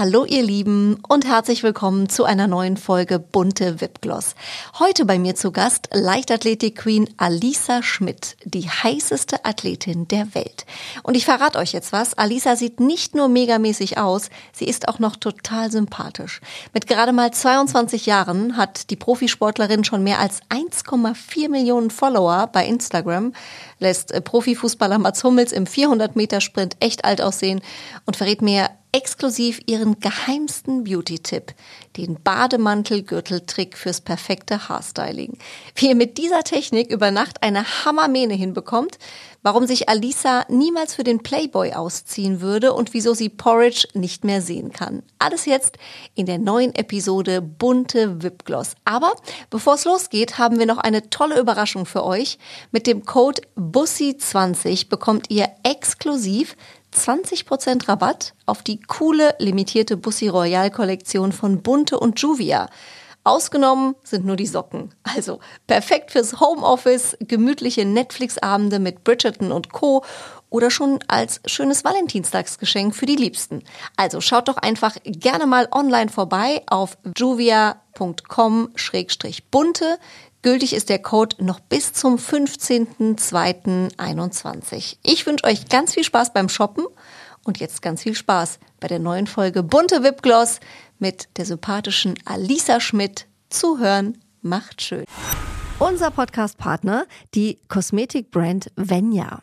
Hallo ihr Lieben und herzlich willkommen zu einer neuen Folge Bunte Wipgloss. Heute bei mir zu Gast Leichtathletik-Queen Alisa Schmidt, die heißeste Athletin der Welt. Und ich verrate euch jetzt was, Alisa sieht nicht nur megamäßig aus, sie ist auch noch total sympathisch. Mit gerade mal 22 Jahren hat die Profisportlerin schon mehr als 1,4 Millionen Follower bei Instagram, lässt äh, Profifußballer Mats Hummels im 400 Meter Sprint echt alt aussehen und verrät mir exklusiv ihren geheimsten Beauty-Tipp, den Bademantel-Gürteltrick fürs perfekte Haarstyling. Wie ihr mit dieser Technik über Nacht eine Hammermähne hinbekommt, warum sich Alisa niemals für den Playboy ausziehen würde und wieso sie Porridge nicht mehr sehen kann. Alles jetzt in der neuen Episode Bunte Wipgloss. Aber bevor es losgeht, haben wir noch eine tolle Überraschung für euch. Mit dem Code BUSSI20 bekommt ihr exklusiv 20% Rabatt auf die coole limitierte Bussi Royal Kollektion von Bunte und Juvia. Ausgenommen sind nur die Socken. Also perfekt fürs Homeoffice, gemütliche Netflix-Abende mit Bridgerton und Co. oder schon als schönes Valentinstagsgeschenk für die Liebsten. Also schaut doch einfach gerne mal online vorbei auf juvia.com-bunte. Gültig ist der Code noch bis zum 15.02.21. Ich wünsche euch ganz viel Spaß beim Shoppen und jetzt ganz viel Spaß bei der neuen Folge Bunte Wipgloss mit der sympathischen Alisa Schmidt. Zuhören macht schön. Unser Podcast-Partner, die Kosmetikbrand Venya.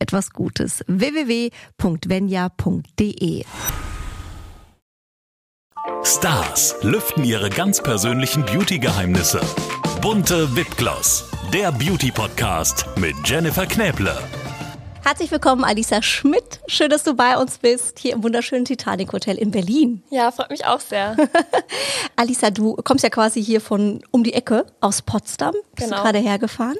etwas Gutes. www.venya.de Stars lüften ihre ganz persönlichen Beauty-Geheimnisse. Bunte Wipgloss, der Beauty-Podcast mit Jennifer Knäble. Herzlich willkommen, Alisa Schmidt. Schön, dass du bei uns bist, hier im wunderschönen Titanic Hotel in Berlin. Ja, freut mich auch sehr. Alisa, du kommst ja quasi hier von um die Ecke aus Potsdam. Bist Genau. du gerade hergefahren.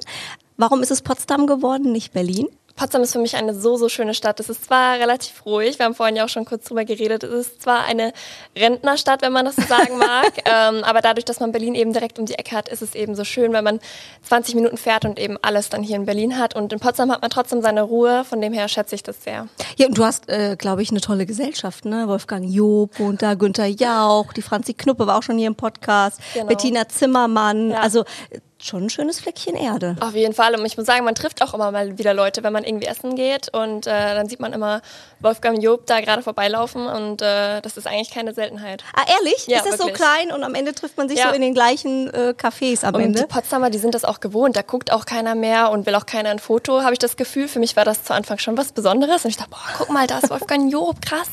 Warum ist es Potsdam geworden, nicht Berlin? Potsdam ist für mich eine so, so schöne Stadt. Es ist zwar relativ ruhig, wir haben vorhin ja auch schon kurz drüber geredet, es ist zwar eine Rentnerstadt, wenn man das so sagen mag, ähm, aber dadurch, dass man Berlin eben direkt um die Ecke hat, ist es eben so schön, wenn man 20 Minuten fährt und eben alles dann hier in Berlin hat. Und in Potsdam hat man trotzdem seine Ruhe, von dem her schätze ich das sehr. Ja, und du hast, äh, glaube ich, eine tolle Gesellschaft, ne? Wolfgang Job und da Günther Jauch, die Franzi Knuppe war auch schon hier im Podcast, Genau. Bettina Zimmermann, Ja. also schon ein schönes Fleckchen Erde. Auf jeden Fall. Und ich muss sagen, man trifft auch immer mal wieder Leute, wenn man irgendwie essen geht. Und äh, dann sieht man immer Wolfgang Job da gerade vorbeilaufen. Und äh, das ist eigentlich keine Seltenheit. Ah, ehrlich? Ja, ist das so wirklich. klein und am Ende trifft man sich Ja. so in den gleichen äh, Cafés am Und Ende? die Potsdamer, die sind das auch gewohnt. Da guckt auch keiner mehr und will auch keiner ein Foto, habe ich das Gefühl. Für mich war das zu Anfang schon was Besonderes. Und ich dachte, boah, guck mal, da ist Wolfgang Job, krass.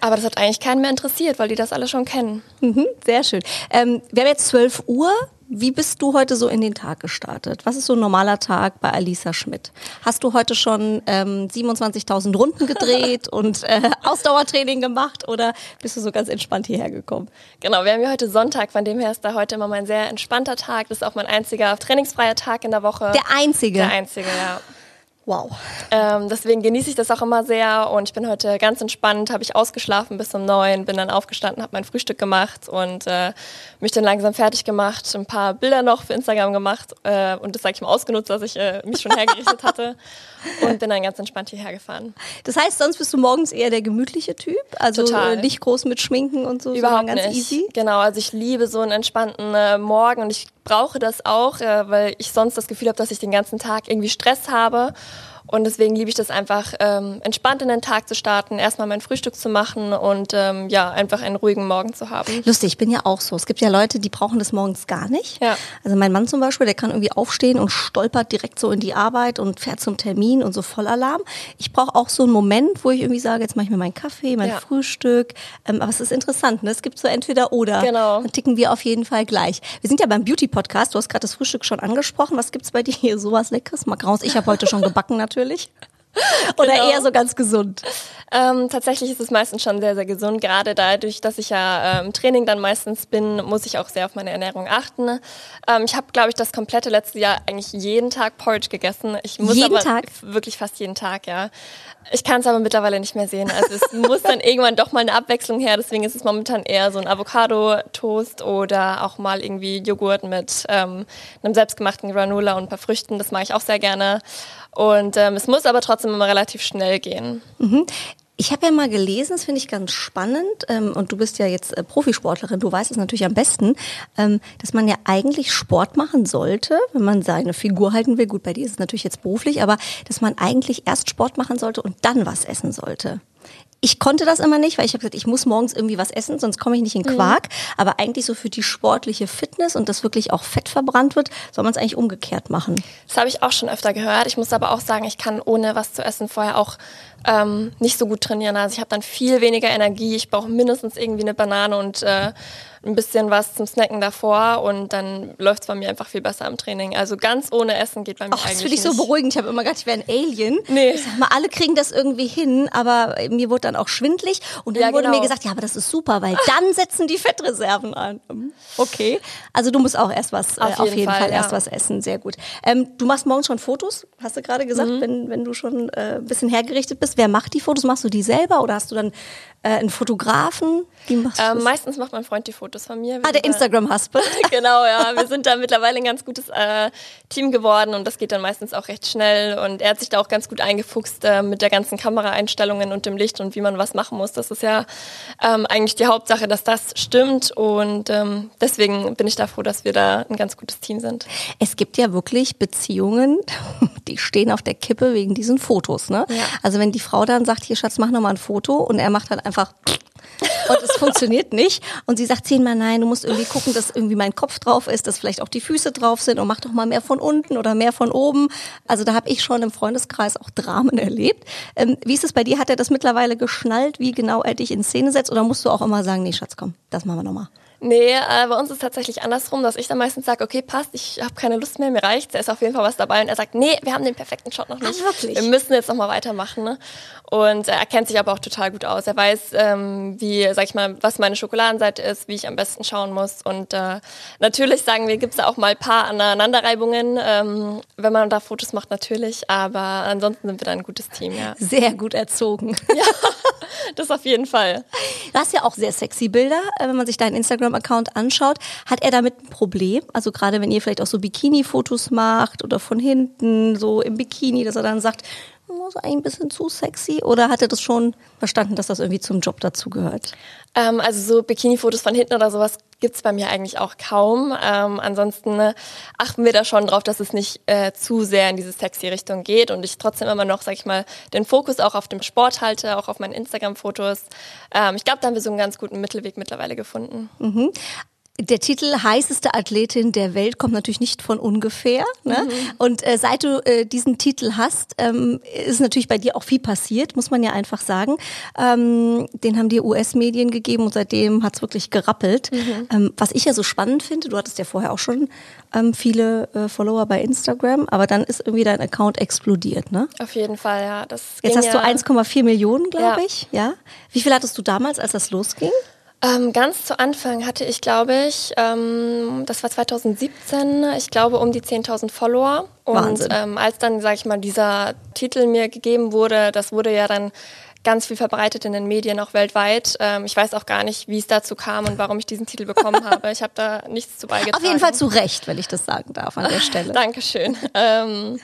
Aber das hat eigentlich keinen mehr interessiert, weil die das alle schon kennen. Mhm, sehr schön. Ähm, wir haben jetzt 12 Uhr. Wie bist du heute so in den Tag gestartet? Was ist so ein normaler Tag bei Alisa Schmidt? Hast du heute schon ähm, 27.000 Runden gedreht und äh, Ausdauertraining gemacht oder bist du so ganz entspannt hierher gekommen? Genau, wir haben ja heute Sonntag, von dem her ist da heute immer mein sehr entspannter Tag. Das ist auch mein einziger trainingsfreier Tag in der Woche. Der einzige. Der einzige, ja. Wow. Ähm, deswegen genieße ich das auch immer sehr und ich bin heute ganz entspannt, habe ich ausgeschlafen bis um neun, bin dann aufgestanden, habe mein Frühstück gemacht und äh, mich dann langsam fertig gemacht, ein paar Bilder noch für Instagram gemacht äh, und das sage ich mal ausgenutzt, dass ich äh, mich schon hergerichtet hatte und bin dann ganz entspannt hierher gefahren. Das heißt, sonst bist du morgens eher der gemütliche Typ? Also Total. äh, nicht groß mit Schminken und so, Überhaupt ganz nicht. easy? Genau, also ich liebe so einen entspannten äh, Morgen und ich brauche das auch, äh, weil ich sonst das Gefühl habe, dass ich den ganzen Tag irgendwie Stress habe. Und deswegen liebe ich das einfach, ähm, entspannt in den Tag zu starten, erstmal mein Frühstück zu machen und ähm, ja, einfach einen ruhigen Morgen zu haben. Lustig, ich bin ja auch so. Es gibt ja Leute, die brauchen das morgens gar nicht. Ja. Also mein Mann zum Beispiel, der kann irgendwie aufstehen und stolpert direkt so in die Arbeit und fährt zum Termin und so voll Alarm. Ich brauche auch so einen Moment, wo ich irgendwie sage, jetzt mache ich mir meinen Kaffee, mein Ja. Frühstück. Ähm, aber es ist interessant, ne? Es gibt so entweder oder. Genau. Dann ticken wir auf jeden Fall gleich. Wir sind ja beim Beauty-Podcast. Du hast gerade das Frühstück schon angesprochen. Was gibt's bei dir hier? Sowas Leckeres? Macarons. Ich habe heute schon gebacken natürlich. Oder Genau. eher so ganz gesund. Ähm, tatsächlich ist es meistens schon sehr, sehr gesund. Gerade dadurch, dass ich ja äh, im Training dann meistens bin, muss ich auch sehr auf meine Ernährung achten. Ähm, ich habe, glaube ich, das komplette letzte Jahr eigentlich jeden Tag Porridge gegessen. Ich muss Jeden aber Tag? wirklich fast jeden Tag, ja. Ich kann es aber mittlerweile nicht mehr sehen. Also es muss dann irgendwann doch mal eine Abwechslung her. Deswegen ist es momentan eher so ein Avocado-Toast oder auch mal irgendwie Joghurt mit ähm, einem selbstgemachten Granola und ein paar Früchten. Das mache ich auch sehr gerne. Und ähm, es muss aber trotzdem immer relativ schnell gehen. Ich habe ja mal gelesen, das finde ich ganz spannend, ähm, und du bist ja jetzt äh, Profisportlerin, du weißt es natürlich am besten, ähm, dass man ja eigentlich Sport machen sollte, wenn man seine Figur halten will. Gut, bei dir ist es natürlich jetzt beruflich, aber dass man eigentlich erst Sport machen sollte und dann was essen sollte. Ich konnte das immer nicht, weil ich habe gesagt, ich muss morgens irgendwie was essen, sonst komme ich nicht in Quark. Aber eigentlich so für die sportliche Fitness und dass wirklich auch Fett verbrannt wird, soll man es eigentlich umgekehrt machen. Das habe ich auch schon öfter gehört. Ich muss aber auch sagen, ich kann ohne was zu essen vorher auch ähm, nicht so gut trainieren. Also ich habe dann viel weniger Energie. Ich brauche mindestens irgendwie eine Banane und äh, ein bisschen was zum Snacken davor und dann läuft es bei mir einfach viel besser im Training. Also ganz ohne Essen geht bei mir das eigentlich finde ich so nicht. beruhigend. Ich habe immer gedacht, ich wäre ein Alien. Nee. Ich sag mal, alle kriegen das irgendwie hin, aber mir wurde dann auch schwindlig. Und dann Ja, wurde genau. mir gesagt, ja, aber das ist super, weil dann setzen die Fettreserven an. Okay. Also du musst auch erst was, äh, Auf auf jeden jeden Fall, Fall, erst ja. was essen. Sehr gut. Ähm, du machst morgens schon Fotos, hast du gerade gesagt, Mhm. wenn, wenn du schon äh, ein bisschen hergerichtet bist. Wer macht die Fotos? Machst du die selber oder hast du dann äh, einen Fotografen? Wie machst Ähm, das? meistens macht mein Freund die Fotos von mir. Wir Ah, der Instagram-Husband. genau, ja. Wir sind da mittlerweile ein ganz gutes äh, Team geworden und das geht dann meistens auch recht schnell. Und er hat sich da auch ganz gut eingefuchst äh, mit der ganzen Kameraeinstellungen und dem Licht und wie man was machen muss. Das ist ja ähm, eigentlich die Hauptsache, dass das stimmt. Und ähm, deswegen bin ich da froh, dass wir da ein ganz gutes Team sind. Es gibt ja wirklich Beziehungen, die stehen auf der Kippe wegen diesen Fotos. Ne? Ja. Also wenn die Frau dann sagt, hier Schatz, mach noch mal ein Foto und er macht dann einfach und es funktioniert nicht und sie sagt zehnmal nein, du musst irgendwie gucken, dass irgendwie mein Kopf drauf ist, dass vielleicht auch die Füße drauf sind und mach doch mal mehr von unten oder mehr von oben. Also da habe ich schon im Freundeskreis auch Dramen erlebt. Ähm, wie ist es bei dir? Hat er das mittlerweile geschnallt, wie genau er dich in Szene setzt oder musst du auch immer sagen, nee Schatz, komm, das machen wir noch mal? Nee, äh, bei uns ist es tatsächlich andersrum, dass ich dann meistens sage, okay, passt, ich habe keine Lust mehr, mir reicht's, da ist auf jeden Fall was dabei. Und er sagt, nee, wir haben den perfekten Shot noch nicht. wirklich? Wir müssen jetzt nochmal weitermachen. Ne? Und er kennt sich aber auch total gut aus. Er weiß, ähm, wie, sag ich mal, was meine Schokoladenseite ist, wie ich am besten schauen muss. Und äh, natürlich sagen wir, gibt's da auch mal ein paar Aneinanderreibungen, ähm, wenn man da Fotos macht, natürlich. Aber ansonsten sind wir da ein gutes Team, ja. Sehr gut erzogen. Das auf jeden Fall. Du hast ja auch sehr sexy Bilder, äh, wenn man sich deinen Instagram-Account anschaut. Hat er damit ein Problem? Also gerade wenn ihr vielleicht auch so Bikini-Fotos macht oder von hinten so im Bikini, dass er dann sagt, ist eigentlich ein bisschen zu sexy? Oder hat er das schon verstanden, dass das irgendwie zum Job dazugehört? Ähm, also so Bikini-Fotos von hinten oder sowas gibt's bei mir eigentlich auch kaum. Ähm, ansonsten ne, achten wir da schon drauf, dass es nicht äh, zu sehr in diese sexy Richtung geht und ich trotzdem immer noch, sag ich mal, den Fokus auch auf dem Sport halte, auch auf meinen Instagram-Fotos. Ähm, ich glaube, da haben wir so einen ganz guten Mittelweg mittlerweile gefunden. Der Titel heißeste Athletin der Welt kommt natürlich nicht von ungefähr. Ne? Und äh, seit du äh, diesen Titel hast, ähm, ist natürlich bei dir auch viel passiert, muss man ja einfach sagen. Ähm, den haben dir US-Medien gegeben und seitdem hat's wirklich gerappelt. Ähm, was ich ja so spannend finde, du hattest ja vorher auch schon ähm, viele äh, Follower bei Instagram, aber dann ist irgendwie dein Account explodiert, ne? Auf jeden Fall, ja. Das Jetzt hast du ja, 1,4 Millionen, glaube Ja. ich. Ja. Wie viel hattest du damals, als das losging? Ähm, ganz zu Anfang hatte ich, glaube ich, ähm, das war 2017, ich glaube um die 10.000 Follower. Und Wahnsinn. ähm, als dann, sage ich mal, dieser Titel mir gegeben wurde, das wurde ja dann ganz viel verbreitet in den Medien, auch weltweit. Ähm, ich weiß auch gar nicht, wie es dazu kam und warum ich diesen Titel bekommen habe. Ich habe da nichts zu beigetragen. Auf jeden Fall zu Recht, wenn ich das sagen darf an der Stelle. Dankeschön. Ähm,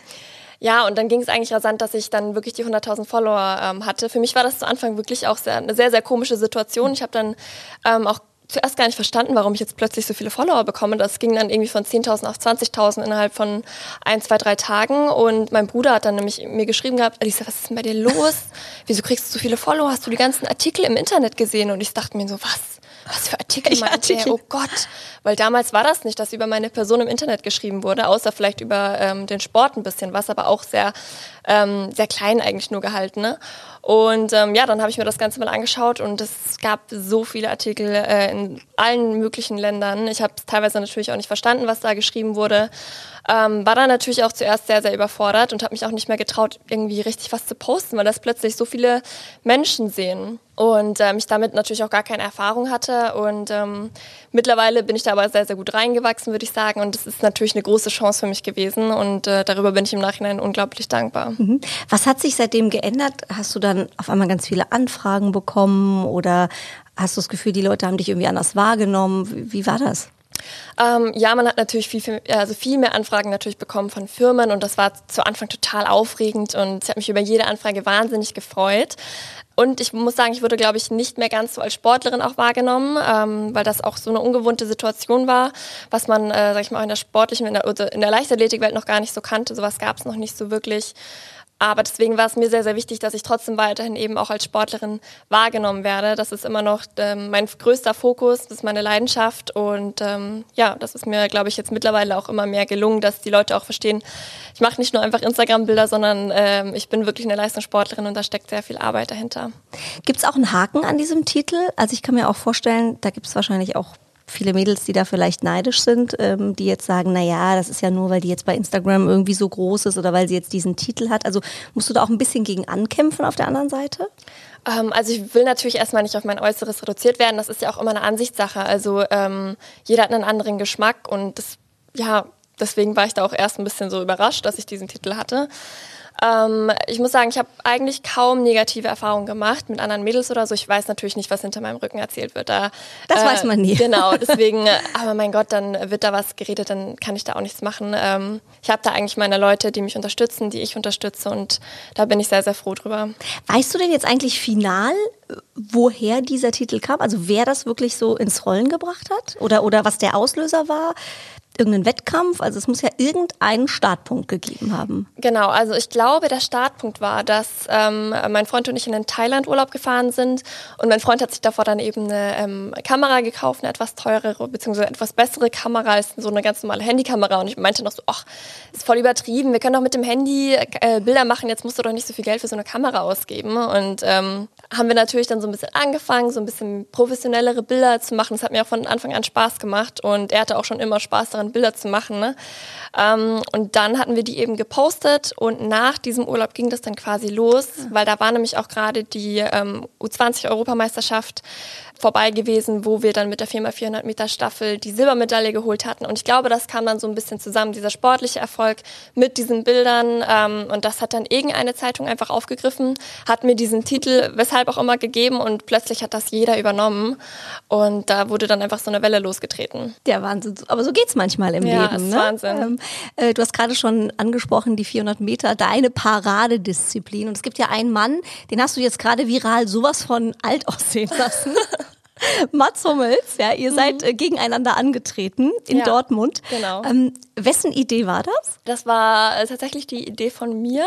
ja, und dann ging es eigentlich rasant, dass ich dann wirklich die 100.000 Follower ähm, hatte. Für mich war das zu Anfang wirklich auch sehr, eine sehr, sehr komische Situation. Ich habe dann ähm, auch zuerst gar nicht verstanden, warum ich jetzt plötzlich so viele Follower bekomme. Das ging dann irgendwie von 10.000 auf 20.000 innerhalb von ein, zwei, drei Tagen. Und mein Bruder hat dann nämlich mir geschrieben gehabt, Alisa, was ist denn bei dir los? Wieso kriegst du so viele Follower? Hast du die ganzen Artikel im Internet gesehen? Und ich dachte mir so, was? Was für Artikel meint der? Oh Gott. Weil damals war das nicht, dass über meine Person im Internet geschrieben wurde, außer vielleicht über ähm, den Sport ein bisschen was, aber auch sehr, ähm, sehr klein eigentlich nur gehalten. Ne? Und ähm, ja, dann habe ich mir das Ganze mal angeschaut und es gab so viele Artikel äh, in allen möglichen Ländern. Ich habe teilweise natürlich auch nicht verstanden, was da geschrieben wurde. Ähm, war dann natürlich auch zuerst sehr, sehr überfordert und habe mich auch nicht mehr getraut, irgendwie richtig was zu posten, weil das plötzlich so viele Menschen sehen und ähm, ich damit natürlich auch gar keine Erfahrung hatte. Und ähm, mittlerweile bin ich da aber sehr, sehr gut reingewachsen, würde ich sagen. Und es ist natürlich eine große Chance für mich gewesen. Und äh, darüber bin ich im Nachhinein unglaublich dankbar. Mhm. Was hat sich seitdem geändert? Hast du dann auf einmal ganz viele Anfragen bekommen oder hast du das Gefühl, die Leute haben dich irgendwie anders wahrgenommen? Wie, wie war das? Ähm, ja, man hat natürlich viel, viel, also viel mehr Anfragen natürlich bekommen von Firmen und das war zu Anfang total aufregend und ich habe mich über jede Anfrage wahnsinnig gefreut. Und ich muss sagen, ich wurde, glaube ich, nicht mehr ganz so als Sportlerin auch wahrgenommen, ähm, weil das auch so eine ungewohnte Situation war, was man, äh, sag ich mal, in der sportlichen, in der, in der Leichtathletikwelt noch gar nicht so kannte. Sowas gab es noch nicht so wirklich. Aber deswegen war es mir sehr, sehr wichtig, dass ich trotzdem weiterhin eben auch als Sportlerin wahrgenommen werde. Das ist immer noch ähm, mein größter Fokus, das ist meine Leidenschaft. Und ähm, ja, das ist mir, glaube ich, jetzt mittlerweile auch immer mehr gelungen, dass die Leute auch verstehen, ich mache nicht nur einfach Instagram-Bilder, sondern ähm, ich bin wirklich eine Leistungssportlerin und da steckt sehr viel Arbeit dahinter. Gibt es auch einen Haken an diesem Titel? Also ich kann mir auch vorstellen, da gibt es wahrscheinlich auch viele Mädels, die da vielleicht neidisch sind, ähm, die jetzt sagen, na ja, das ist ja nur, weil die jetzt bei Instagram irgendwie so groß ist oder weil sie jetzt diesen Titel hat. Also musst du da auch ein bisschen gegen ankämpfen auf der anderen Seite? Ähm, also ich will natürlich erstmal nicht auf mein Äußeres reduziert werden. Das ist ja auch immer eine Ansichtssache. Also ähm, jeder hat einen anderen Geschmack und das, ja, deswegen war ich da auch erst ein bisschen so überrascht, dass ich diesen Titel hatte. Ähm, ich muss sagen, ich habe eigentlich kaum negative Erfahrungen gemacht mit anderen Mädels oder so. Ich weiß natürlich nicht, was hinter meinem Rücken erzählt wird. Da, das äh, weiß man nie. Genau, deswegen, aber mein Gott, dann wird da was geredet, dann kann ich da auch nichts machen. Ähm, ich habe da eigentlich meine Leute, die mich unterstützen, die ich unterstütze und da bin ich sehr, sehr froh drüber. Weißt du denn jetzt eigentlich final, woher dieser Titel kam? Also wer das wirklich so ins Rollen gebracht hat? Oder, oder was der Auslöser war? Irgendeinen Wettkampf? Also es muss ja irgendeinen Startpunkt gegeben haben. Genau, also ich glaube, der Startpunkt war, dass ähm, mein Freund und ich in den Thailand-Urlaub gefahren sind und mein Freund hat sich davor dann eben eine ähm, Kamera gekauft, eine etwas teurere bzw. etwas bessere Kamera als so eine ganz normale Handykamera und ich meinte noch so, ach, ist voll übertrieben, wir können doch mit dem Handy äh, Bilder machen, jetzt musst du doch nicht so viel Geld für so eine Kamera ausgeben und ähm, haben wir natürlich dann so ein bisschen angefangen, so ein bisschen professionellere Bilder zu machen. Das hat mir auch von Anfang an Spaß gemacht und er hatte auch schon immer Spaß daran, Bilder zu machen. Ne? Ähm, und dann hatten wir die eben gepostet und nach diesem Urlaub ging das dann quasi los, weil da war nämlich auch gerade die ähm, U20-Europameisterschaft vorbei gewesen, wo wir dann mit der 4x400 Meter Staffel die Silbermedaille geholt hatten. Und ich glaube, das kam dann so ein bisschen zusammen, dieser sportliche Erfolg mit diesen Bildern. Ähm, und das hat dann irgendeine Zeitung einfach aufgegriffen, hat mir diesen Titel, weshalb auch immer, gegeben und plötzlich hat das jeder übernommen. Und da wurde dann einfach so eine Welle losgetreten. Der Wahnsinn. Aber so geht es manchmal im ja, Leben. Ne? Wahnsinn. Ähm, äh, du hast gerade schon angesprochen, die 400 Meter, deine Paradedisziplin. Und es gibt ja einen Mann, den hast du jetzt gerade viral sowas von alt aussehen lassen. Mats Hummels, ja, ihr mhm. seid äh, gegeneinander angetreten in ja, Dortmund. Genau. Ähm, wessen Idee war das? Das war äh, tatsächlich die Idee von mir.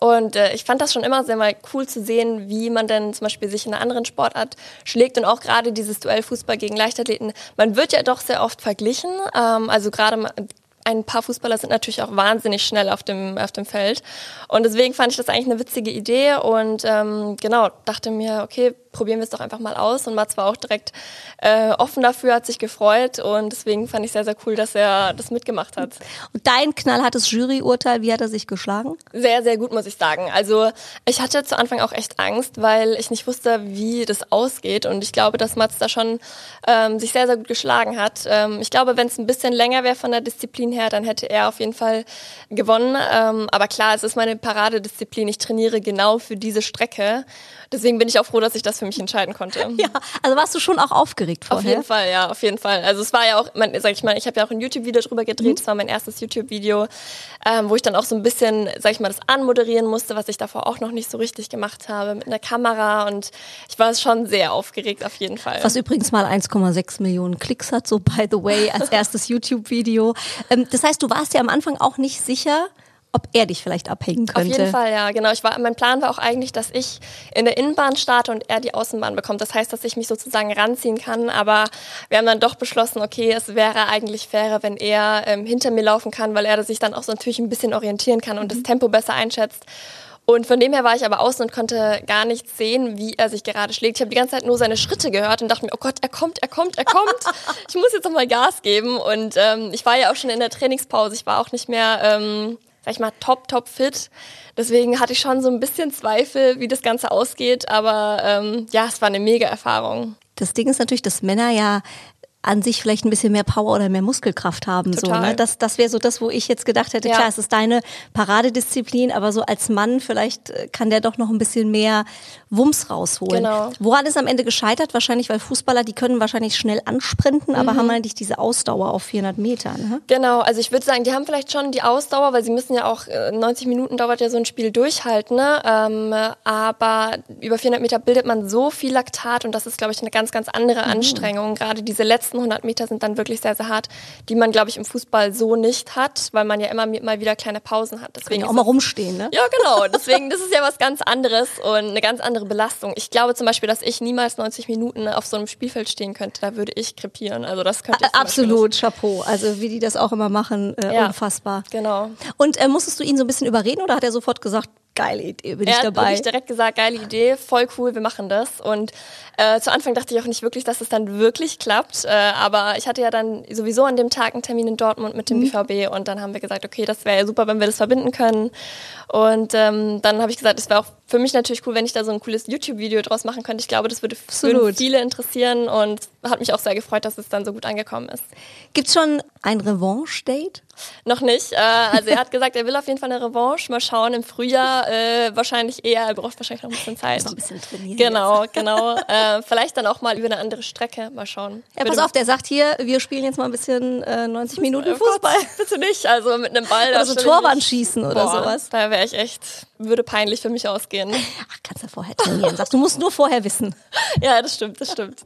Und äh, ich fand das schon immer sehr mal cool zu sehen, wie man denn zum Beispiel sich in einer anderen Sportart schlägt und auch gerade dieses Duell Fußball gegen Leichtathleten. Man wird ja doch sehr oft verglichen. Ähm, also gerade ein paar Fußballer sind natürlich auch wahnsinnig schnell auf dem, auf dem Feld. Und deswegen fand ich das eigentlich eine witzige Idee und ähm, genau, dachte mir, okay, probieren wir es doch einfach mal aus. Und Mats war auch direkt äh, offen dafür, hat sich gefreut und deswegen fand ich sehr, sehr cool, dass er das mitgemacht hat. Und dein knallhartes Juryurteil, wie hat er sich geschlagen? Sehr, sehr gut, muss ich sagen. Also ich hatte zu Anfang auch echt Angst, weil ich nicht wusste, wie das ausgeht und ich glaube, dass Mats da schon ähm, sich sehr, sehr gut geschlagen hat. Ähm, ich glaube, wenn es ein bisschen länger wäre von der Disziplin her, dann hätte er auf jeden Fall gewonnen. Ähm, aber klar, es ist meine Paradedisziplin. Ich trainiere genau für diese Strecke. Deswegen bin ich auch froh, dass ich das für mich entscheiden konnte. Ja, also warst du schon auch aufgeregt vorher? Auf jeden Fall, ja, auf jeden Fall. Also es war ja auch, man, sag ich mal, ich habe ja auch ein YouTube-Video drüber gedreht. Mhm. Das war mein erstes YouTube-Video, ähm, wo ich dann auch so ein bisschen, sag ich mal, das anmoderieren musste, was ich davor auch noch nicht so richtig gemacht habe mit einer Kamera und ich war schon sehr aufgeregt auf jeden Fall. Was übrigens mal 1,6 Millionen Klicks hat, so by the way, als erstes YouTube-Video. Ähm, das heißt, du warst ja am Anfang auch nicht sicher, ob er dich vielleicht abhängen könnte. Auf jeden Fall, ja, genau. Ich war, mein Plan war auch eigentlich, dass ich in der Innenbahn starte und er die Außenbahn bekommt. Das heißt, dass ich mich sozusagen ranziehen kann. Aber wir haben dann doch beschlossen, okay, es wäre eigentlich fairer, wenn er ähm, hinter mir laufen kann, weil er sich dann auch so natürlich ein bisschen orientieren kann und mhm. das Tempo besser einschätzt. Und von dem her war ich aber außen und konnte gar nicht sehen, wie er sich gerade schlägt. Ich habe die ganze Zeit nur seine Schritte gehört und dachte mir, oh Gott, er kommt, er kommt, er kommt. ich muss jetzt nochmal Gas geben. Und ähm, ich war ja auch schon in der Trainingspause. Ich war auch nicht mehr ähm, sag ich mal, top, top fit. Deswegen hatte ich schon so ein bisschen Zweifel, wie das Ganze ausgeht. Aber ähm, ja, es war eine mega Erfahrung. Das Ding ist natürlich, dass Männer ja an sich vielleicht ein bisschen mehr Power oder mehr Muskelkraft haben. Total. So, ne? Das, das wäre so das, wo ich jetzt gedacht hätte, ja. klar, es ist deine Paradedisziplin, aber so als Mann vielleicht äh, kann der doch noch ein bisschen mehr Wumms rausholen. Genau. Woran ist am Ende gescheitert? Wahrscheinlich, weil Fußballer, die können wahrscheinlich schnell ansprinten, mhm. aber haben eigentlich diese Ausdauer auf 400 Metern. Ne? Genau, also ich würde sagen, die haben vielleicht schon die Ausdauer, weil sie müssen ja auch, 90 äh, Minuten dauert ja so ein Spiel durchhalten, ne? Ähm, aber über 400 Meter bildet man so viel Laktat und das ist, glaube ich, eine ganz, ganz andere mhm. Anstrengung. Gerade diese letzten letzten 100 Meter sind dann wirklich sehr, sehr hart, die man, glaube ich, im Fußball so nicht hat, weil man ja immer mal wieder kleine Pausen hat. Deswegen auch mal rumstehen, ne? Ja, genau. Deswegen, das ist ja was ganz anderes und eine ganz andere Belastung. Ich glaube zum Beispiel, dass ich niemals 90 Minuten auf so einem Spielfeld stehen könnte. Da würde ich krepieren. Also das könnte ich Absolut, Chapeau. Also wie die das auch immer machen, äh, ja, unfassbar. Genau. Und äh, musstest du ihn so ein bisschen überreden oder hat er sofort gesagt, geile Idee, bin er ich dabei. Er hat direkt gesagt, geile Idee, voll cool, wir machen das. Und äh, zu Anfang dachte ich auch nicht wirklich, dass es dann wirklich klappt. Äh, aber ich hatte ja dann sowieso an dem Tag einen Termin in Dortmund mit dem mhm. BVB und dann haben wir gesagt, okay, das wäre ja super, wenn wir das verbinden können. Und ähm, dann habe ich gesagt, es wäre auch für mich natürlich cool, wenn ich da so ein cooles YouTube-Video draus machen könnte. Ich glaube, das würde viele interessieren und hat mich auch sehr gefreut, dass es dann so gut angekommen ist. Gibt es schon ein Revanche-Date? Noch nicht. Äh, also er hat gesagt, er will auf jeden Fall eine Revanche. Mal schauen, im Frühjahr äh, wahrscheinlich eher. Er braucht wahrscheinlich noch ein bisschen Zeit. Noch ein bisschen trainieren. Genau, jetzt. genau. Äh, vielleicht dann auch mal über eine andere Strecke. Mal schauen. Ja, pass auf, der sagt hier, wir spielen jetzt mal ein bisschen äh, 90 Minuten Fußball. Bitte nicht. Also mit einem Ball. Oder so Torwand schießen oder Boah, sowas. Da wäre ich echt, würde peinlich für mich ausgehen. Ach, kannst du vorher trainieren. Sagst du musst nur vorher wissen. Ja, das stimmt, das stimmt.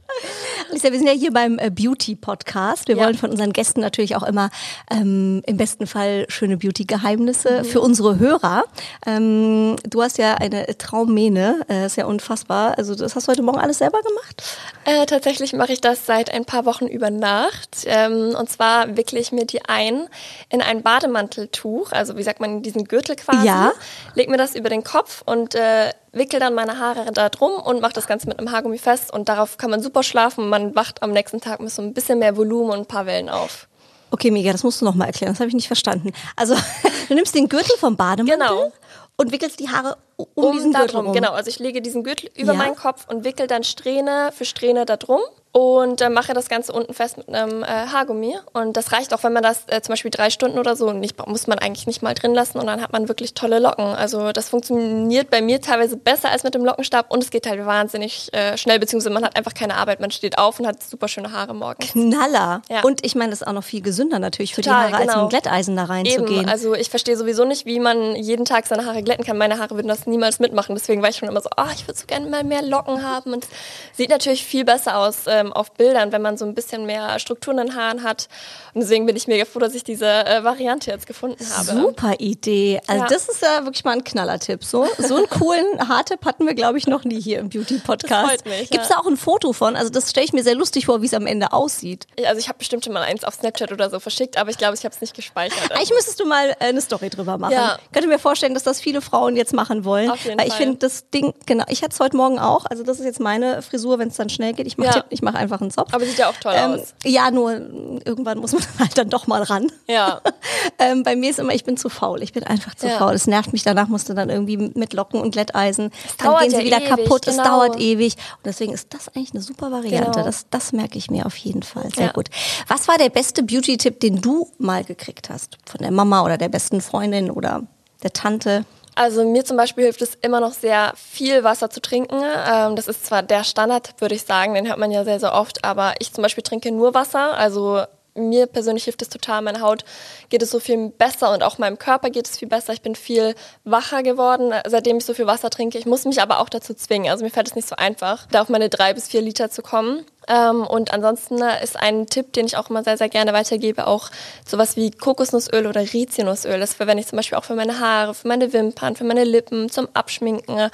Alicia, wir sind ja hier beim äh, Beauty-Podcast. Wir ja. wollen von unseren Gästen natürlich auch immer ähm, im besten Fall schöne Beauty-Geheimnisse mhm. für unsere Hörer. Ähm, du hast ja eine Traummähne, äh, ist ja unfassbar. Also das hast du heute Morgen alles selber gemacht? Äh, tatsächlich mache ich das seit ein paar Wochen über Nacht. Ähm, und zwar wickle ich mir die ein in ein Bademanteltuch, also wie sagt man, in diesen Gürtel quasi. Ja. Leg mir das über den Kopf und äh, wickel dann meine Haare da drum und mache das Ganze mit einem Haargummi fest und darauf kann man super schlafen. Man wacht am nächsten Tag mit so ein bisschen mehr Volumen und ein paar Wellen auf. Okay, Mega, das musst du noch mal erklären. Das habe ich nicht verstanden. Also, du nimmst den Gürtel vom Bademantel genau. und wickelst die Haare um, um diesen Gürtel rum. Genau, also ich lege diesen Gürtel über ja. meinen Kopf und wickel dann Strähne für Strähne da drum und äh, mache das Ganze unten fest mit einem äh, Haargummi. Und das reicht auch, wenn man das äh, zum Beispiel drei Stunden oder so, nicht, muss man eigentlich nicht mal drin lassen und dann hat man wirklich tolle Locken. Also das funktioniert bei mir teilweise besser als mit dem Lockenstab und es geht halt wahnsinnig äh, schnell, beziehungsweise man hat einfach keine Arbeit. Man steht auf und hat super schöne Haare morgens. Knaller. Ja. Und ich meine, das ist auch noch viel gesünder natürlich für Total, die Haare, genau. als mit einem Glätteisen da reinzugehen. Also ich verstehe sowieso nicht, wie man jeden Tag seine Haare glätten kann. Meine Haare würden das niemals mitmachen. Deswegen war ich schon immer so, oh, ich würde so gerne mal mehr Locken haben. Und sieht natürlich viel besser aus ähm, auf Bildern, wenn man so ein bisschen mehr Strukturen in den Haaren hat. Und deswegen bin ich mega froh, dass ich diese äh, Variante jetzt gefunden habe. Super Idee. Also ja. das ist ja wirklich mal ein Knallertipp. So, so einen coolen Haartipp hatten wir, glaube ich, noch nie hier im Beauty-Podcast. Gibt es da auch ein Foto von? Also das stelle ich mir sehr lustig vor, wie es am Ende aussieht. Also ich habe bestimmt schon mal eins auf Snapchat oder so verschickt, aber ich glaube, ich habe es nicht gespeichert. Eigentlich müsstest du mal äh, eine Story drüber machen. Ja. Ich könnte mir vorstellen, dass das viele Frauen jetzt machen wollen. Auf jeden Weil ich finde das Ding, genau, ich hatte es heute Morgen auch. Also das ist jetzt meine Frisur, wenn es dann schnell geht. Ich mache ja. mach einfach einen Zopf. Aber sieht ja auch toll ähm, aus. Ja, nur irgendwann muss man halt dann doch mal ran. Ja. ähm, bei mir ist immer, ich bin zu faul. Ich bin einfach zu ja. faul. Es nervt mich. Danach musst du dann irgendwie mit Locken und Glätteisen. Es dann gehen sie ja wieder ewig, kaputt. Genau. Es dauert ewig. Und deswegen ist das eigentlich eine super Variante. Genau. Das, das merke ich mir auf jeden Fall. Sehr ja. gut. Was war der beste Beauty-Tipp, den du mal gekriegt hast? Von der Mama oder der besten Freundin oder der Tante? Also mir zum Beispiel hilft es immer noch sehr viel Wasser zu trinken. Ähm, das ist zwar der Standard, würde ich sagen, den hört man ja sehr, sehr oft, aber ich zum Beispiel trinke nur Wasser. Also mir persönlich hilft es total. Meine Haut geht es so viel besser und auch meinem Körper geht es viel besser. Ich bin viel wacher geworden, seitdem ich so viel Wasser trinke. Ich muss mich aber auch dazu zwingen. Also mir fällt es nicht so einfach, da auf meine drei bis vier Liter zu kommen. Ähm, und ansonsten ist ein Tipp, den ich auch immer sehr, sehr gerne weitergebe, auch sowas wie Kokosnussöl oder Rizinusöl. Das verwende ich zum Beispiel auch für meine Haare, für meine Wimpern, für meine Lippen, zum Abschminken.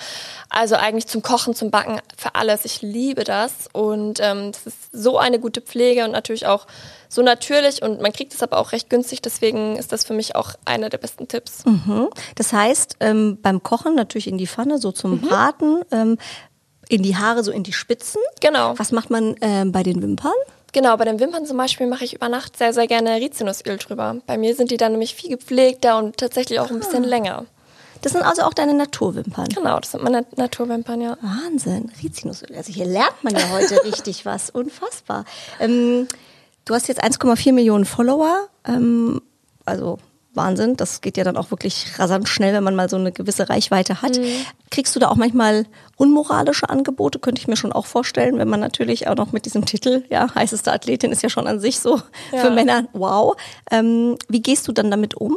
Also eigentlich zum Kochen, zum Backen, für alles. Ich liebe das. Und ähm, das ist so eine gute Pflege und natürlich auch so natürlich und man kriegt es aber auch recht günstig. Deswegen ist das für mich auch einer der besten Tipps. Mhm. Das heißt, ähm, beim Kochen natürlich in die Pfanne, so zum mhm. Braten. Ähm, in die Haare, so in die Spitzen. Genau. Was macht man äh, bei den Wimpern? Genau, bei den Wimpern zum Beispiel mache ich über Nacht sehr, sehr gerne Rizinusöl drüber. Bei mir sind die dann nämlich viel gepflegter und tatsächlich auch ein bisschen ah. länger. Das sind also auch deine Naturwimpern. Genau, das sind meine Naturwimpern, ja. Wahnsinn, Rizinusöl. Also hier lernt man ja heute richtig was. Unfassbar. Ähm, du hast jetzt 1,4 Millionen Follower. Ähm, also Wahnsinn. Das geht ja dann auch wirklich rasant schnell, wenn man mal so eine gewisse Reichweite hat. Mhm. Kriegst du da auch manchmal unmoralische Angebote? Könnte ich mir schon auch vorstellen, wenn man natürlich auch noch mit diesem Titel, ja, heißeste Athletin ist ja schon an sich so ja. für Männer, wow. Ähm, wie gehst du dann damit um?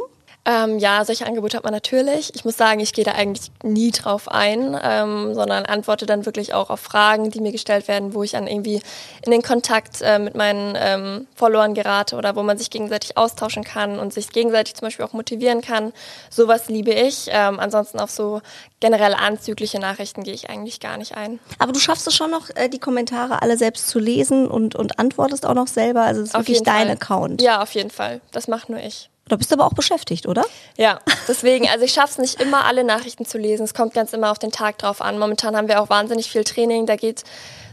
Ähm, ja, solche Angebote hat man natürlich. Ich muss sagen, ich gehe da eigentlich nie drauf ein, ähm, sondern antworte dann wirklich auch auf Fragen, die mir gestellt werden, wo ich dann irgendwie in den Kontakt äh, mit meinen ähm, Followern gerate oder wo man sich gegenseitig austauschen kann und sich gegenseitig zum Beispiel auch motivieren kann. Sowas liebe ich. Ähm, ansonsten auf so generell anzügliche Nachrichten gehe ich eigentlich gar nicht ein. Aber du schaffst es schon noch, äh, die Kommentare alle selbst zu lesen und, und antwortest auch noch selber. Also es ist auf wirklich dein Fall. Account. Ja, auf jeden Fall. Das macht nur ich. Da bist du aber auch beschäftigt, oder? Ja, deswegen, also ich schaffe es nicht immer, alle Nachrichten zu lesen. Es kommt ganz immer auf den Tag drauf an. Momentan haben wir auch wahnsinnig viel Training, da geht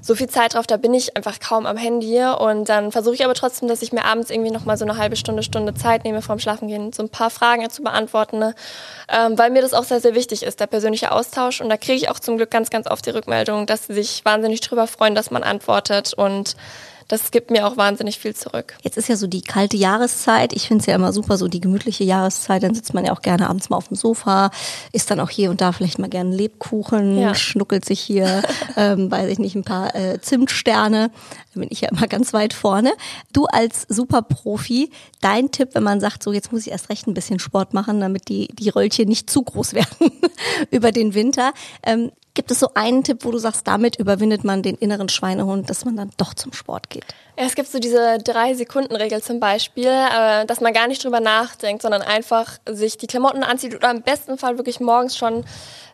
so viel Zeit drauf, da bin ich einfach kaum am Handy. Und dann versuche ich aber trotzdem, dass ich mir abends irgendwie nochmal so eine halbe Stunde, Stunde Zeit nehme vorm Schlafengehen, so ein paar Fragen zu beantworten, ne? ähm, weil mir das auch sehr, sehr wichtig ist, der persönliche Austausch. Und da kriege ich auch zum Glück ganz, ganz oft die Rückmeldung, dass sie sich wahnsinnig drüber freuen, dass man antwortet und das gibt mir auch wahnsinnig viel zurück. Jetzt ist ja so die kalte Jahreszeit. Ich finde es ja immer super, so die gemütliche Jahreszeit. Dann sitzt man ja auch gerne abends mal auf dem Sofa, isst dann auch hier und da vielleicht mal gerne Lebkuchen, ja. schnuckelt sich hier, ähm, weiß ich nicht, ein paar äh, Zimtsterne. Da bin ich ja immer ganz weit vorne. Du als Superprofi, dein Tipp, wenn man sagt, so jetzt muss ich erst recht ein bisschen Sport machen, damit die, die Röllchen nicht zu groß werden über den Winter. Ähm, Gibt es so einen Tipp, wo du sagst, damit überwindet man den inneren Schweinehund, dass man dann doch zum Sport geht? Es gibt so diese Drei-Sekunden-Regel zum Beispiel, äh, dass man gar nicht drüber nachdenkt, sondern einfach sich die Klamotten anzieht oder im besten Fall wirklich morgens schon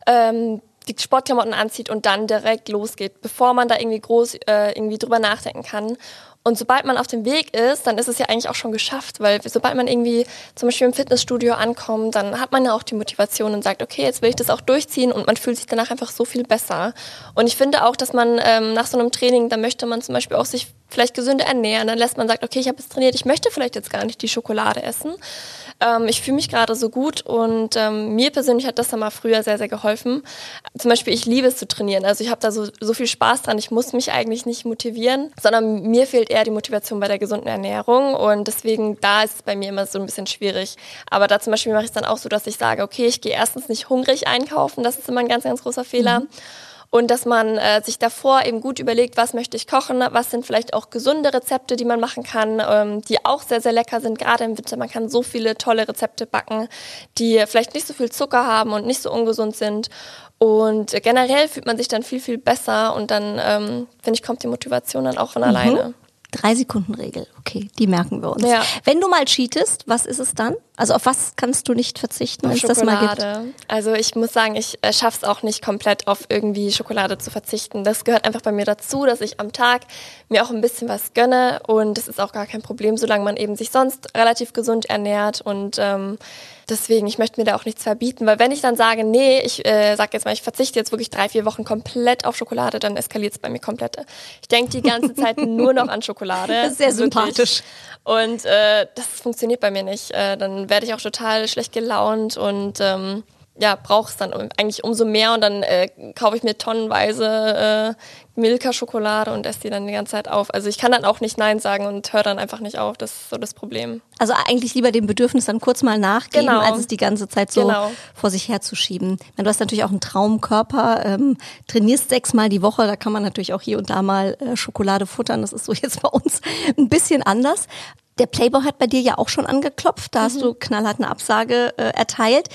ähm, die Sportklamotten anzieht und dann direkt losgeht, bevor man da irgendwie groß äh, irgendwie drüber nachdenken kann. Und sobald man auf dem Weg ist, dann ist es ja eigentlich auch schon geschafft, weil sobald man irgendwie zum Beispiel im Fitnessstudio ankommt, dann hat man ja auch die Motivation und sagt, okay, jetzt will ich das auch durchziehen und man fühlt sich danach einfach so viel besser. Und ich finde auch, dass man ähm, nach so einem Training, da möchte man zum Beispiel auch sich vielleicht gesünder ernähren. Dann lässt man sagt, okay, ich habe jetzt trainiert, ich möchte vielleicht jetzt gar nicht die Schokolade essen. Ähm, ich fühle mich gerade so gut und ähm, mir persönlich hat das dann mal früher sehr, sehr geholfen. Zum Beispiel, ich liebe es zu trainieren. Also ich habe da so, so viel Spaß dran. Ich muss mich eigentlich nicht motivieren, sondern mir fehlt eher die Motivation bei der gesunden Ernährung und deswegen da ist es bei mir immer so ein bisschen schwierig. Aber da zum Beispiel mache ich es dann auch so, dass ich sage, okay, ich gehe erstens nicht hungrig einkaufen. Das ist immer ein ganz, ganz großer Fehler. Mhm und dass man äh, sich davor eben gut überlegt, was möchte ich kochen, was sind vielleicht auch gesunde Rezepte, die man machen kann, ähm, die auch sehr, sehr lecker sind, gerade im Winter. Man kann so viele tolle Rezepte backen, die vielleicht nicht so viel Zucker haben und nicht so ungesund sind. Und generell fühlt man sich dann viel, viel besser und dann, ähm, finde ich, kommt die Motivation dann auch von mhm. alleine. Sekunden Regel, okay, die merken wir uns. Ja. Wenn du mal cheatest, was ist es dann? Also auf was kannst du nicht verzichten, wenn es das mal gibt? Also ich muss sagen, ich äh, schaffe es auch nicht komplett auf irgendwie Schokolade zu verzichten. Das gehört einfach bei mir dazu, dass ich am Tag mir auch ein bisschen was gönne und das ist auch gar kein Problem, solange man eben sich sonst relativ gesund ernährt und ähm, Deswegen, ich möchte mir da auch nichts verbieten, weil wenn ich dann sage, nee, ich äh, sag jetzt mal, ich verzichte jetzt wirklich drei, vier Wochen komplett auf Schokolade, dann eskaliert es bei mir komplett. Ich denke die ganze Zeit nur noch an Schokolade. Das ist sehr sympathisch. Und äh, das funktioniert bei mir nicht. Äh, dann werde ich auch total schlecht gelaunt und ähm, ja, brauche es dann eigentlich umso mehr und dann äh, kaufe ich mir tonnenweise äh, Milka-Schokolade und esse die dann die ganze Zeit auf. Also ich kann dann auch nicht Nein sagen und höre dann einfach nicht auf. Das ist so das Problem. Also eigentlich lieber dem Bedürfnis dann kurz mal nachgeben, genau. als es die ganze Zeit so genau. vor sich herzuschieben. Du hast natürlich auch einen Traumkörper, ähm, trainierst sechsmal die Woche, da kann man natürlich auch hier und da mal äh, Schokolade futtern. Das ist so jetzt bei uns ein bisschen anders. Der Playboy hat bei dir ja auch schon angeklopft, da mhm. hast du knallhart eine Absage äh, erteilt.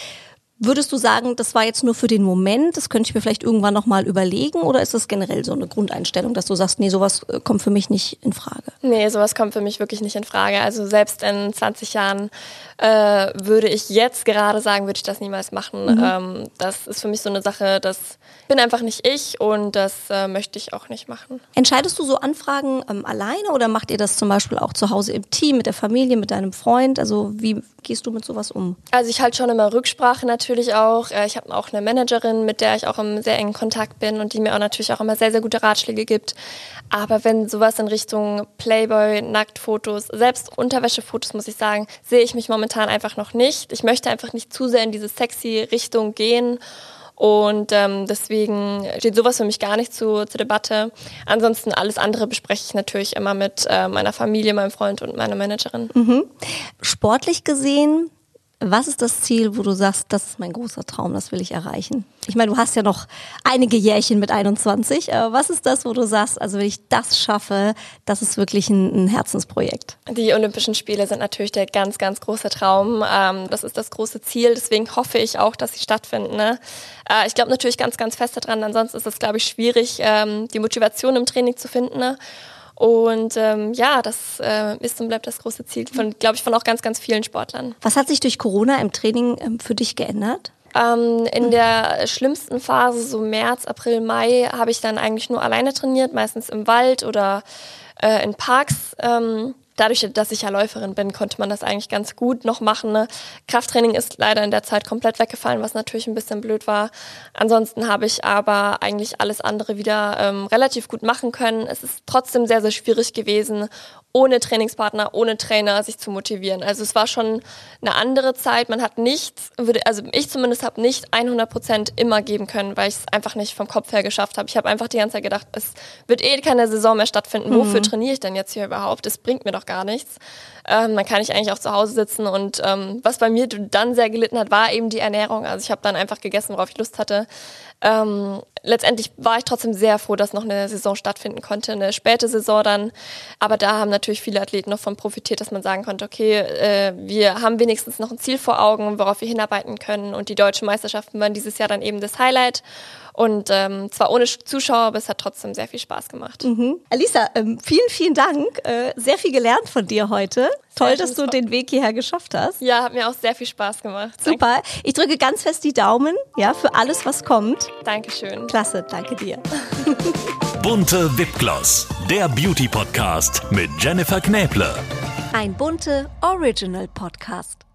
Würdest du sagen, das war jetzt nur für den Moment, das könnte ich mir vielleicht irgendwann nochmal überlegen oder ist das generell so eine Grundeinstellung, dass du sagst, nee, sowas äh, kommt für mich nicht in Frage? Nee, sowas kommt für mich wirklich nicht in Frage. Also selbst in 20 Jahren äh, würde ich jetzt gerade sagen, würde ich das niemals machen. Mhm. Ähm, das ist für mich so eine Sache, das bin einfach nicht ich und das äh, möchte ich auch nicht machen. Entscheidest du so Anfragen ähm, alleine oder macht ihr das zum Beispiel auch zu Hause im Team, mit der Familie, mit deinem Freund? Also wie gehst du mit sowas um? Also ich halte schon immer Rücksprache natürlich auch. Äh, ich habe auch eine Managerin, mit der ich auch im sehr engen Kontakt bin und die mir auch natürlich auch immer sehr, sehr gute Ratschläge gibt. Aber wenn sowas in Richtung Playboy, Nacktfotos, selbst Unterwäschefotos, muss ich sagen, sehe ich mich momentan einfach noch nicht. Ich möchte einfach nicht zu sehr in diese sexy Richtung gehen. Und ähm, deswegen steht sowas für mich gar nicht zu, zur Debatte. Ansonsten alles andere bespreche ich natürlich immer mit äh, meiner Familie, meinem Freund und meiner Managerin. Mhm. Sportlich gesehen was ist das Ziel, wo du sagst, das ist mein großer Traum, das will ich erreichen? Ich meine, du hast ja noch einige Jährchen mit 21. Aber was ist das, wo du sagst, also wenn ich das schaffe, das ist wirklich ein, Herzensprojekt? Die Olympischen Spiele sind natürlich der ganz, ganz große Traum. Ähm, das ist das große Ziel. Deswegen hoffe ich auch, dass sie stattfinden. Ne? Äh, ich glaube natürlich ganz, ganz fest daran. Ansonsten ist es, glaube ich, schwierig, ähm, die Motivation im Training zu finden. Und ähm, ja, das äh, ist und bleibt das große Ziel von, glaube ich, von auch ganz, ganz vielen Sportlern. Was hat sich durch Corona im Training ähm, für dich geändert? Ähm, in der schlimmsten Phase, so März, April, Mai, habe ich dann eigentlich nur alleine trainiert, meistens im Wald oder äh, in Parks. Ähm, dadurch, dass ich ja Läuferin bin, konnte man das eigentlich ganz gut noch machen. Ne? Krafttraining ist leider in der Zeit komplett weggefallen, was natürlich ein bisschen blöd war. Ansonsten habe ich aber eigentlich alles andere wieder ähm, relativ gut machen können. Es ist trotzdem sehr, sehr schwierig gewesen ohne Trainingspartner, ohne Trainer sich zu motivieren. Also es war schon eine andere Zeit. Man hat nichts, also ich zumindest habe nicht 100 Prozent immer geben können, weil ich es einfach nicht vom Kopf her geschafft habe. Ich habe einfach die ganze Zeit gedacht, es wird eh keine Saison mehr stattfinden. Mhm. Wofür trainiere ich denn jetzt hier überhaupt? Das bringt mir doch gar nichts. Ähm, dann kann ich eigentlich auch zu Hause sitzen und ähm, was bei mir dann sehr gelitten hat, war eben die Ernährung. Also ich habe dann einfach gegessen, worauf ich Lust hatte. Ähm, letztendlich war ich trotzdem sehr froh, dass noch eine Saison stattfinden konnte, eine späte Saison dann. Aber da haben natürlich viele Athleten noch von profitiert, dass man sagen konnte, okay, äh, wir haben wenigstens noch ein Ziel vor Augen, worauf wir hinarbeiten können. Und die deutschen Meisterschaften waren dieses Jahr dann eben das Highlight. Und ähm, zwar ohne Zuschauer, aber es hat trotzdem sehr viel Spaß gemacht. Mhm. Alisa, ähm, vielen, vielen Dank. Äh, sehr viel gelernt von dir heute. Toll, dass du den Weg hierher geschafft hast. Ja, hat mir auch sehr viel Spaß gemacht. Super. Danke. Ich drücke ganz fest die Daumen, ja, für alles, was kommt. Dankeschön. Klasse, danke dir. Bunte Wipgloss, der Beauty Podcast mit Jennifer Knäble. Ein bunte Original Podcast.